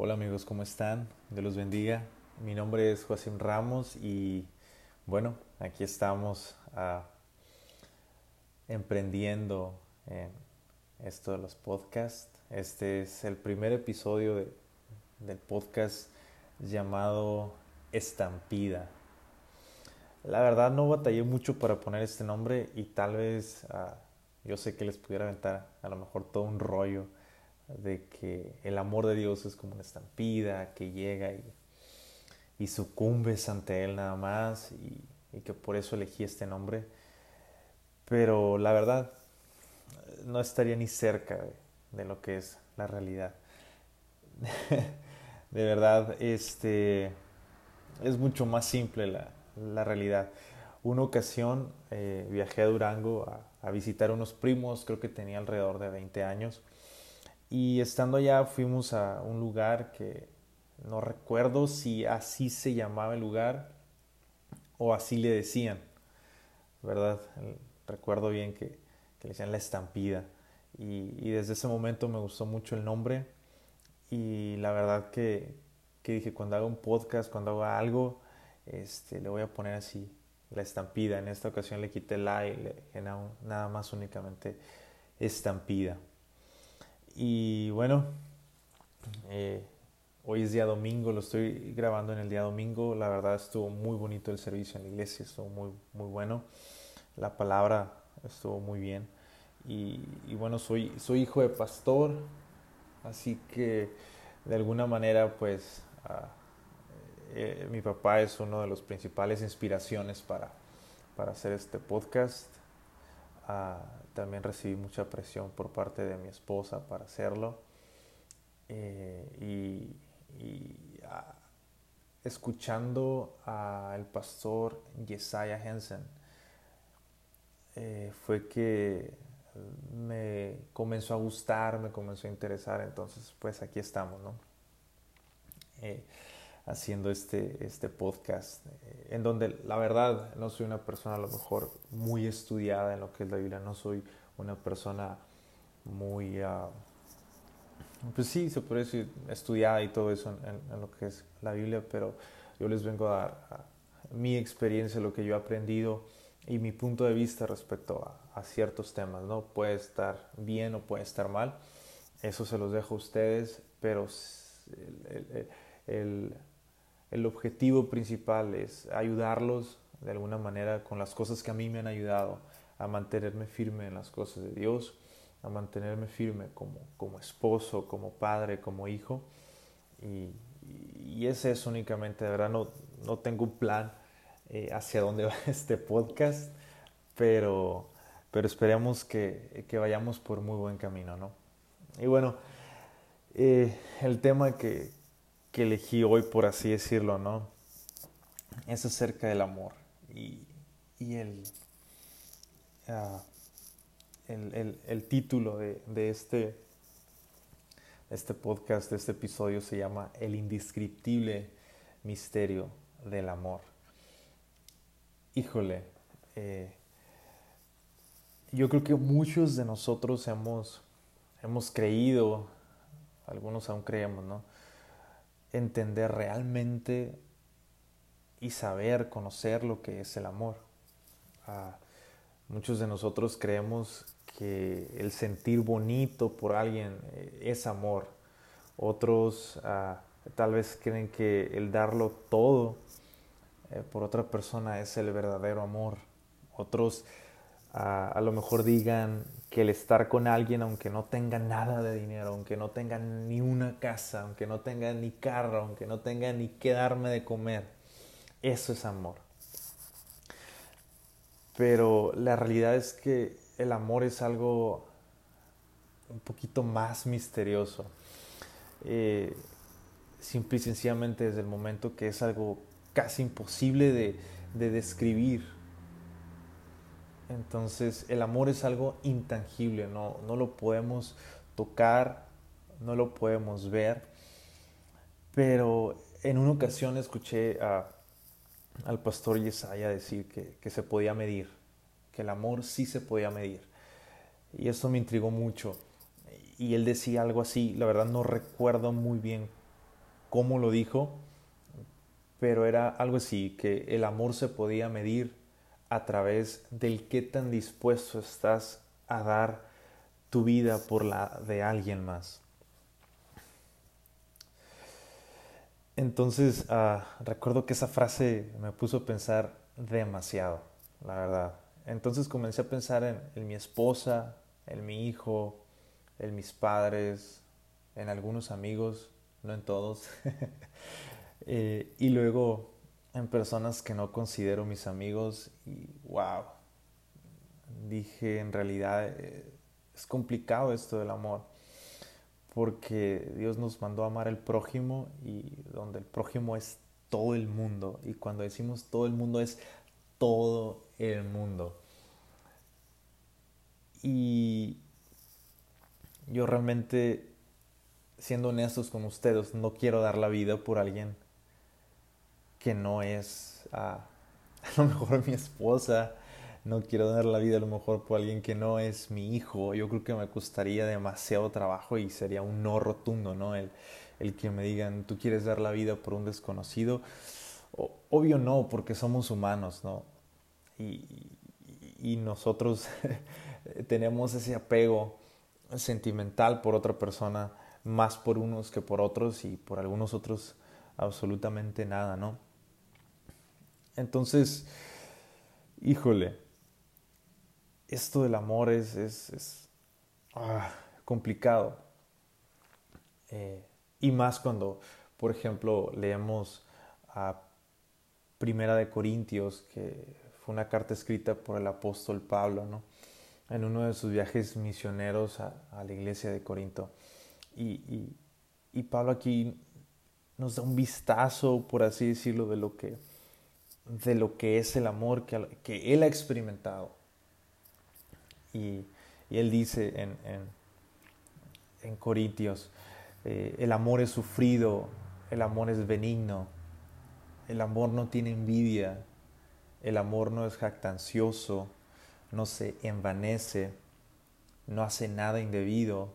Hola amigos, ¿cómo están? Dios los bendiga. Mi nombre es Joaquín Ramos y bueno, aquí estamos uh, emprendiendo en esto de los podcasts. Este es el primer episodio de, del podcast llamado Estampida. La verdad no batallé mucho para poner este nombre y tal vez uh, yo sé que les pudiera aventar a lo mejor todo un rollo de que el amor de Dios es como una estampida que llega y, y sucumbes ante Él nada más y, y, que por eso elegí este nombre. Pero la verdad, no estaría ni cerca de, lo que es la realidad. de verdad, este es mucho más simple la, la realidad. Una ocasión eh, viajé a Durango a, a visitar unos primos, creo que tenía alrededor de 20 años y estando allá fuimos a un lugar que no recuerdo si así se llamaba el lugar o así le decían, ¿verdad? Recuerdo bien que, que le decían la estampida. Y, desde ese momento me gustó mucho el nombre y la verdad que, que dije, cuando haga un podcast, cuando haga algo, este, le voy a poner así, la estampida. En esta ocasión le quité la y le nada más únicamente estampida. Y bueno, eh, hoy es día domingo, lo estoy grabando en el día domingo. La verdad estuvo muy bonito el servicio en la iglesia, estuvo muy, muy bueno. La palabra estuvo muy bien. Y, bueno, soy, soy hijo de pastor, así que de alguna manera pues uh, eh, mi papá es uno de los principales inspiraciones para, para hacer este podcast. Uh, también recibí mucha presión por parte de mi esposa para hacerlo. Eh, y, y uh, escuchando al pastor Yesaya Hensen, eh, fue que me comenzó a gustar, me comenzó a interesar, entonces pues aquí estamos, ¿no? Eh, haciendo este, este podcast, eh, en donde la verdad no soy una persona a lo mejor muy estudiada en lo que es la Biblia, no soy una persona muy, uh, pues sí, se puede decir estudiada y todo eso en, en, lo que es la Biblia, pero yo les vengo a dar mi experiencia, lo que yo he aprendido y mi punto de vista respecto a, a ciertos temas, ¿no? Puede estar bien o puede estar mal, eso se los dejo a ustedes, pero el, el, el el objetivo principal es ayudarlos de alguna manera con las cosas que a mí me han ayudado a mantenerme firme en las cosas de Dios, a mantenerme firme como, como esposo, como padre, como hijo. Y, y es eso únicamente, de verdad no, no tengo un plan eh, hacia dónde va este podcast, pero, pero esperemos que, que, vayamos por muy buen camino, ¿no? Y bueno, eh, el tema que, que elegí hoy, por así decirlo, ¿no? Es acerca del amor. Y, uh, el, el, el, título de, de este, este podcast, de este episodio, se llama El indescriptible misterio del amor. Híjole, eh, yo creo que muchos de nosotros hemos, hemos creído, algunos aún creemos, ¿no? Entender realmente y saber, conocer lo que es el amor. Uh, muchos de nosotros creemos que el sentir bonito por alguien es amor. Otros uh, tal vez creen que el darlo todo eh, por otra persona es el verdadero amor. Otros uh, a lo mejor digan que el estar con alguien, aunque no tenga nada de dinero, aunque no tenga ni una casa, aunque no tenga ni carro, aunque no tenga ni que darme de comer, eso es amor. Pero la realidad es que el amor es algo un poquito más misterioso. Eh, simple y sencillamente desde el momento que es algo casi imposible de, de describir entonces el amor es algo intangible, no, no lo podemos tocar, no lo podemos ver. Pero en una ocasión escuché al pastor Yesaya decir que, que, se podía medir, que el amor sí se podía medir. Y esto me intrigó mucho. Y él decía algo así, la verdad no recuerdo muy bien cómo lo dijo, pero era algo así, que el amor se podía medir a través del qué tan dispuesto estás a dar tu vida por la de alguien más. Entonces, ah, recuerdo que esa frase me puso a pensar demasiado, la verdad. Entonces comencé a pensar en, mi esposa, en mi hijo, en mis padres, en algunos amigos, no en todos, eh, y luego en personas que no considero mis amigos y wow, dije en realidad eh, es complicado esto del amor porque Dios nos mandó a amar al prójimo y donde el prójimo es todo el mundo. Y cuando decimos todo el mundo es todo el mundo. Y yo realmente, siendo honestos con ustedes, no quiero dar la vida por alguien que no es a lo mejor mi esposa, no quiero dar la vida a lo mejor por alguien que no es mi hijo. Yo creo que me costaría demasiado trabajo y sería un no rotundo, ¿no? El, el que me digan, tú quieres dar la vida por un desconocido. obvio no, porque somos humanos, ¿no? Y, y nosotros tenemos ese apego sentimental por otra persona, más por unos que por otros y por algunos otros absolutamente nada, ¿no? Entonces, híjole, esto del amor es, es, ah, complicado. Eh, y más cuando, por ejemplo, leemos a Primera de Corintios, que fue una carta escrita por el apóstol Pablo, ¿no? en uno de sus viajes misioneros a, la iglesia de Corinto. Y, y, Pablo aquí nos da un vistazo, por así decirlo, de lo que, de lo que es el amor que, que él ha experimentado. Y, él dice en, en, Corintios, eh, el amor es sufrido, el amor es benigno, el amor no tiene envidia, el amor no es jactancioso, no se envanece, no hace nada indebido,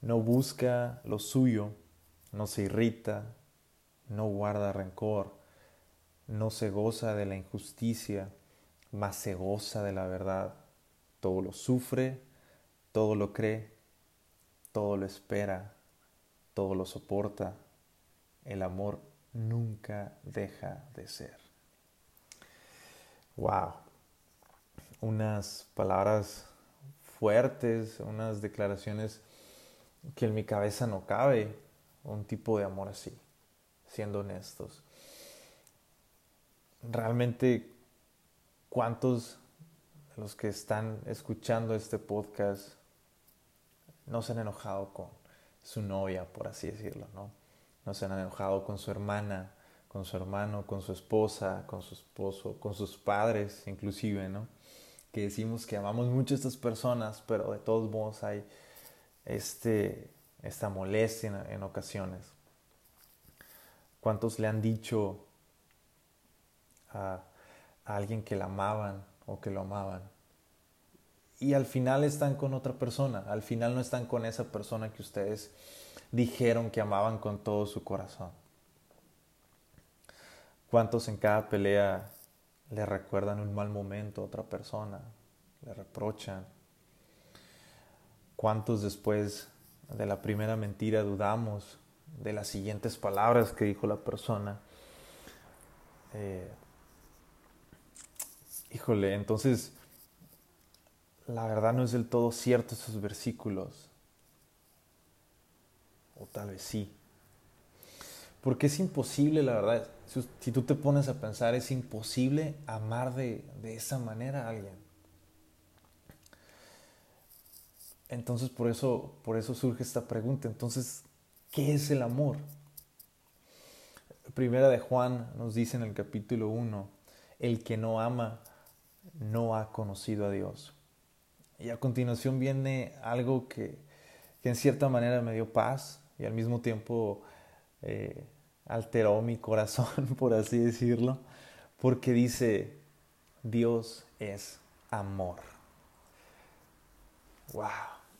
no busca lo suyo, no se irrita, no guarda rencor, no se goza de la injusticia, mas se goza de la verdad todo lo sufre, todo lo cree, todo lo espera, todo lo soporta. El amor nunca deja de ser. Wow. Unas palabras fuertes, unas declaraciones que en mi cabeza no cabe un tipo de amor así, siendo honestos. Realmente, ¿cuántos los que están escuchando este podcast no se han enojado con su novia, por así decirlo, ¿no? No se han enojado con su hermana, con su hermano, con su esposa, con su esposo, con sus padres, inclusive, ¿no? Que decimos que amamos mucho a estas personas, pero de todos modos hay este, esta molestia en, ocasiones. ¿Cuántos le han dicho a alguien que la amaban o que lo amaban. Y al final están con otra persona, al final no están con esa persona que ustedes dijeron que amaban con todo su corazón. ¿Cuántos en cada pelea le recuerdan un mal momento a otra persona? Le reprochan. ¿Cuántos después de la primera mentira dudamos de las siguientes palabras que dijo la persona? Eh, híjole, entonces la verdad no es del todo cierto esos versículos. O tal vez sí. Porque es imposible, la verdad, si, tú te pones a pensar, es imposible amar de, de esa manera a alguien. Entonces por eso, por eso surge esta pregunta. Entonces, ¿qué es el amor? Primera de Juan nos dice en el capítulo 1, el que no ama no ha conocido a Dios. Y a continuación viene algo que, en cierta manera me dio paz y al mismo tiempo eh, alteró mi corazón, por así decirlo, porque dice, Dios es amor. Wow,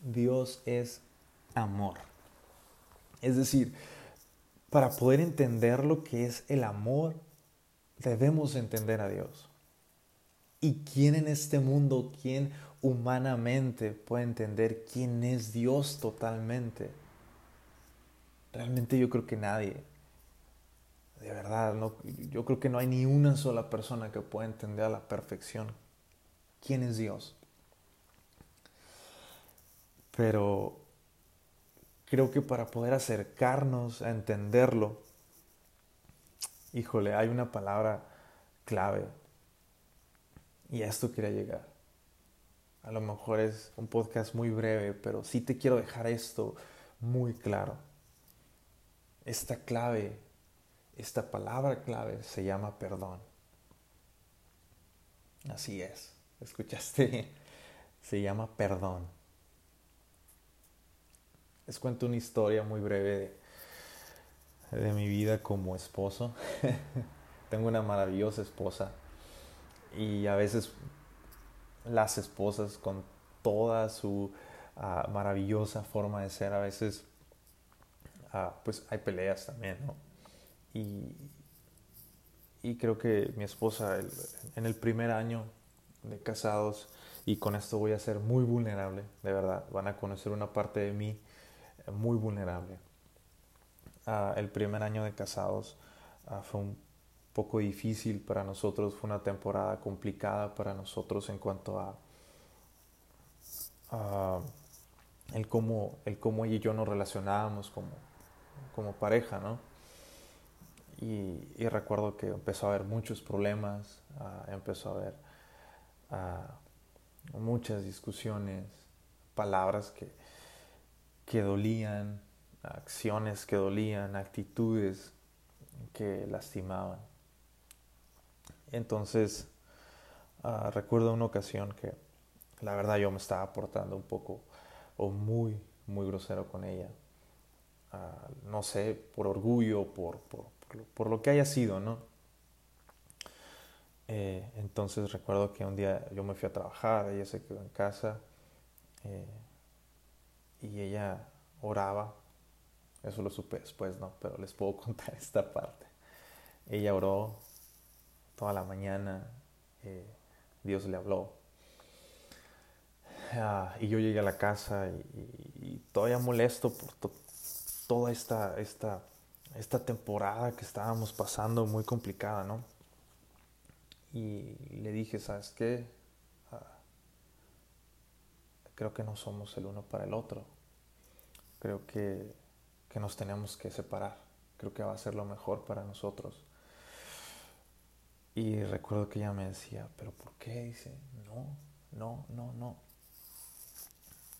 Dios es amor. Es decir, para poder entender lo que es el amor, debemos entender a Dios. ¿Y quién en este mundo, quién humanamente puede entender quién es Dios totalmente? Realmente yo creo que nadie. De verdad, no, yo creo que no hay ni una sola persona que pueda entender a la perfección quién es Dios. Pero creo que para poder acercarnos a entenderlo, híjole, hay una palabra clave. Y a esto quería llegar. A lo mejor es un podcast muy breve, pero sí te quiero dejar esto muy claro. Esta clave, esta palabra clave se llama perdón. Así es, escuchaste, se llama perdón. Les cuento una historia muy breve de, de mi vida como esposo. Tengo una maravillosa esposa y a veces las esposas con toda su ah, maravillosa forma de ser, a veces ah, pues hay peleas también, ¿no? Y, y creo que mi esposa en el primer año de casados, y con esto voy a ser muy vulnerable, de verdad, van a conocer una parte de mí eh, muy vulnerable. Ah, el primer año de casados fue un poco difícil para nosotros, fue una temporada complicada para nosotros en cuanto a, el, cómo, el cómo ella y yo nos relacionábamos como, como pareja, ¿no? Y, recuerdo que empezó a haber muchos problemas, ah, empezó a haber ah, muchas discusiones, palabras que, que dolían, acciones que dolían, actitudes que lastimaban. Entonces, ah, recuerdo una ocasión que la verdad yo me estaba portando un poco o muy, muy grosero con ella. Ah, no sé, por orgullo, por, por, por, lo que haya sido, ¿no? Eh, entonces recuerdo que un día yo me fui a trabajar, ella se quedó en casa eh, y ella oraba. Eso lo supe después, ¿no? Pero les puedo contar esta parte. Ella oró toda la mañana eh, Dios le habló. Ah, y yo llegué a la casa y, todavía molesto por toda esta, esta, esta temporada que estábamos pasando muy complicada, ¿no? Y le dije, ¿sabes qué? Ah, creo que no somos el uno para el otro. Creo que, que nos tenemos que separar. Creo que va a ser lo mejor para nosotros. Y recuerdo que ella me decía, ¿pero por qué? Dice, no, no, no, no.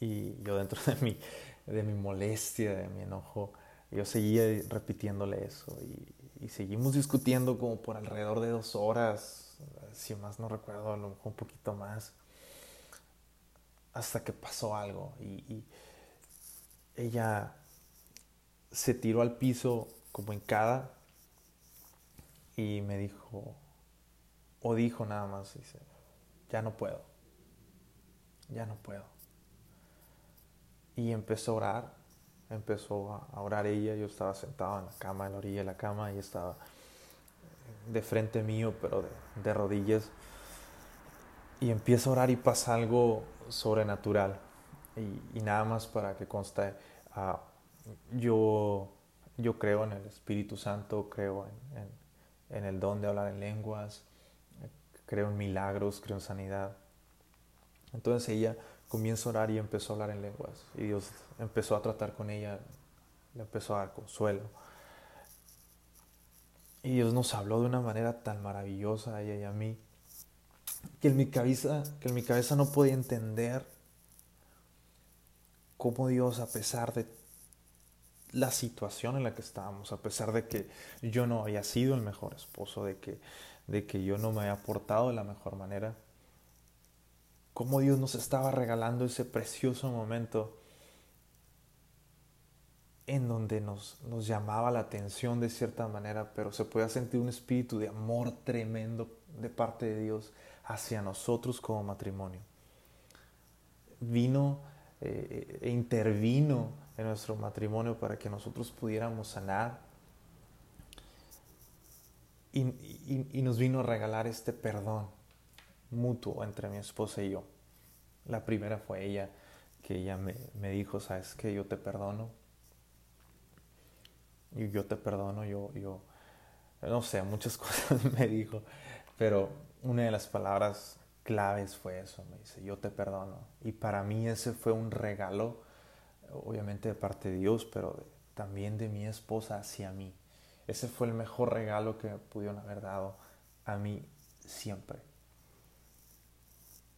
Y yo dentro de mi, de mi molestia, de mi enojo, yo seguía repitiéndole eso. Y, seguimos discutiendo como por alrededor de dos horas, si más no recuerdo, a lo mejor un poquito más, hasta que pasó algo. y ella se tiró al piso como en cada y me dijo, o dijo nada más, dice, ya no puedo, ya no puedo. Y empezó a orar, empezó a orar ella, yo estaba sentado en la cama, en la orilla de la cama, y estaba de frente mío, pero de, rodillas. Y empieza a orar y pasa algo sobrenatural. Y, nada más para que conste, ah, yo, yo creo en el Espíritu Santo, creo en el don de hablar en lenguas, creo en milagros, creo en sanidad. Entonces ella comienza a orar y empezó a hablar en lenguas. Y Dios empezó a tratar con ella, le empezó a dar consuelo. Y Dios nos habló de una manera tan maravillosa a ella y a mí, que en mi cabeza, que en mi cabeza no podía entender cómo Dios, a pesar de la situación en la que estábamos, a pesar de que yo no había sido el mejor esposo, de que de que yo no me había portado de la mejor manera. Cómo Dios nos estaba regalando ese precioso momento en donde nos, nos llamaba la atención de cierta manera, pero se podía sentir un espíritu de amor tremendo de parte de Dios hacia nosotros como matrimonio. Vino eh, e intervino en nuestro matrimonio para que nosotros pudiéramos sanar, y, nos vino a regalar este perdón mutuo entre mi esposa y yo. La primera fue ella, que ella me, me dijo, sabes que yo te perdono. Y yo te perdono, yo, yo, no sé, muchas cosas me dijo, pero una de las palabras claves fue eso, me dice, yo te perdono. Y para mí ese fue un regalo, obviamente de parte de Dios, pero también de mi esposa hacia mí. Ese fue el mejor regalo que pudieron haber dado a mí siempre.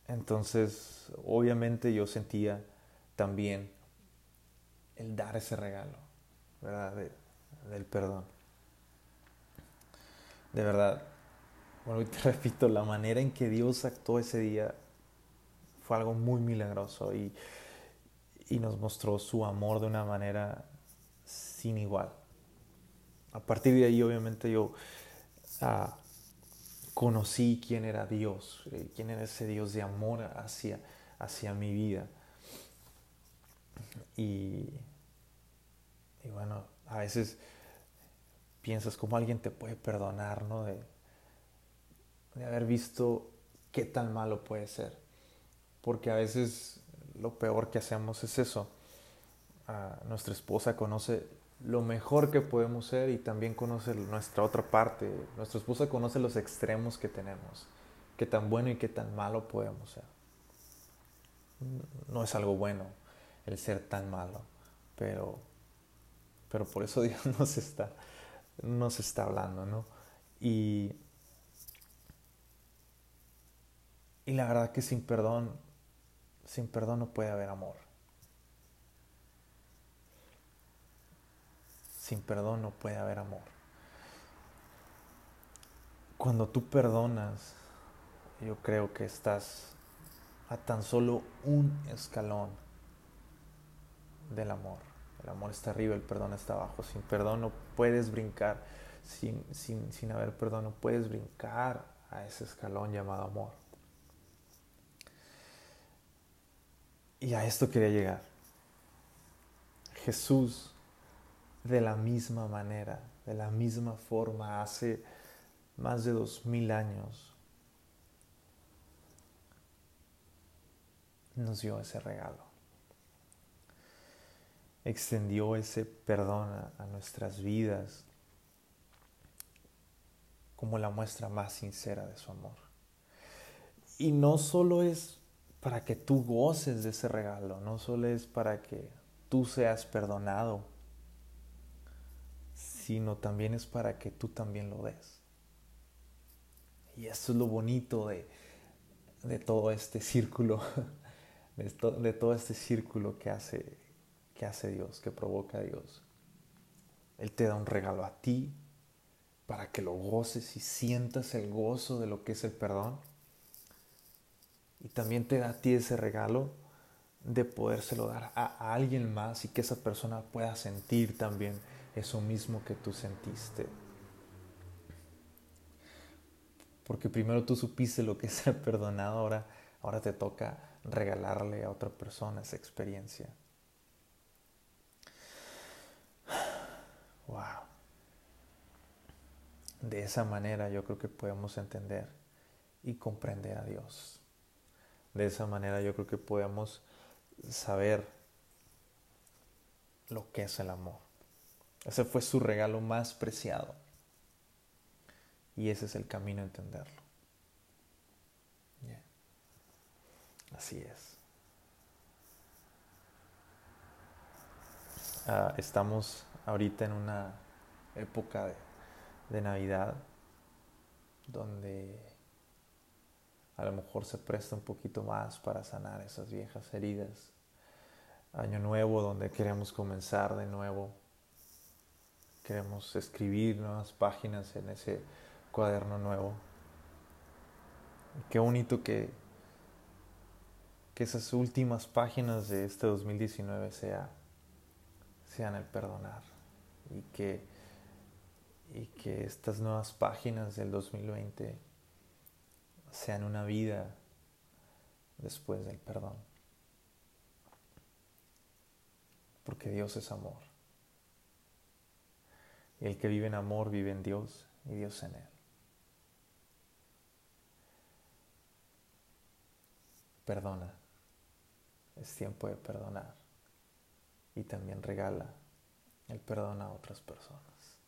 Entonces, obviamente yo sentía también el dar ese regalo, ¿verdad? del perdón. De verdad, bueno, y te repito, la manera en que Dios actuó ese día fue algo muy milagroso y, y nos mostró su amor de una manera sin igual. A partir de ahí, obviamente, yo ah, conocí quién era Dios, eh, quién era ese Dios de amor hacia, hacia mi vida. Y, y bueno, a veces piensas cómo alguien te puede perdonar, ¿no? De, de haber visto qué tan malo puede ser. Porque a veces lo peor que hacemos es eso. nuestra esposa conoce lo mejor que podemos ser y también conoce nuestra otra parte. Nuestra esposa conoce los extremos que tenemos, qué tan bueno y qué tan malo podemos ser. No es algo bueno el ser tan malo, pero, pero por eso Dios nos está, nos está hablando, ¿no? Y Y la verdad que sin perdón, sin perdón no puede haber amor. Sin perdón no puede haber amor. Cuando tú perdonas, yo creo que estás a tan solo un escalón del amor. El amor está arriba, el perdón está abajo. Sin perdón no puedes brincar. Sin, sin, sin haber perdón no puedes brincar a ese escalón llamado amor. Y a esto quería llegar. Jesús, de la misma manera, de la misma forma, hace más de dos mil años, nos dio ese regalo. Extendió ese perdón a, nuestras vidas como la muestra más sincera de su amor. Y no solo es para que tú goces de ese regalo, no solo es para que tú seas perdonado, sino también es para que tú también lo des. Y eso es lo bonito de, todo este círculo, de, de, todo este círculo que hace, que hace Dios, que provoca Dios. Él te da un regalo a ti para que lo goces y sientas el gozo de lo que es el perdón y también te da a ti ese regalo de podérselo dar a, alguien más y que esa persona pueda sentir también eso mismo que tú sentiste. Porque primero tú supiste lo que es ser perdonado, ahora, ahora te toca regalarle a otra persona esa experiencia. Wow. De esa manera yo creo que podemos entender y comprender a Dios. De esa manera yo creo que podemos saber lo que es el amor. Ese fue su regalo más preciado. Y ese es el camino a entenderlo. Así es. Ah, estamos ahorita en una época de, de Navidad donde a lo mejor se presta un poquito más para sanar esas viejas heridas. Año nuevo donde queremos comenzar de nuevo. Queremos escribir nuevas páginas en ese cuaderno nuevo. qué bonito que, que esas últimas páginas de este 2019 sea, sean el perdonar y que, y que estas nuevas páginas del 2020 sean una vida después del perdón. Porque Dios es amor. Y el que vive en amor vive en Dios y Dios en él. Perdona. Es tiempo de perdonar. Y también regala el perdón a otras personas.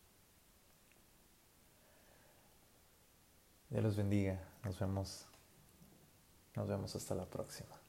Dios los bendiga. Nos vemos. Nos vemos hasta la próxima.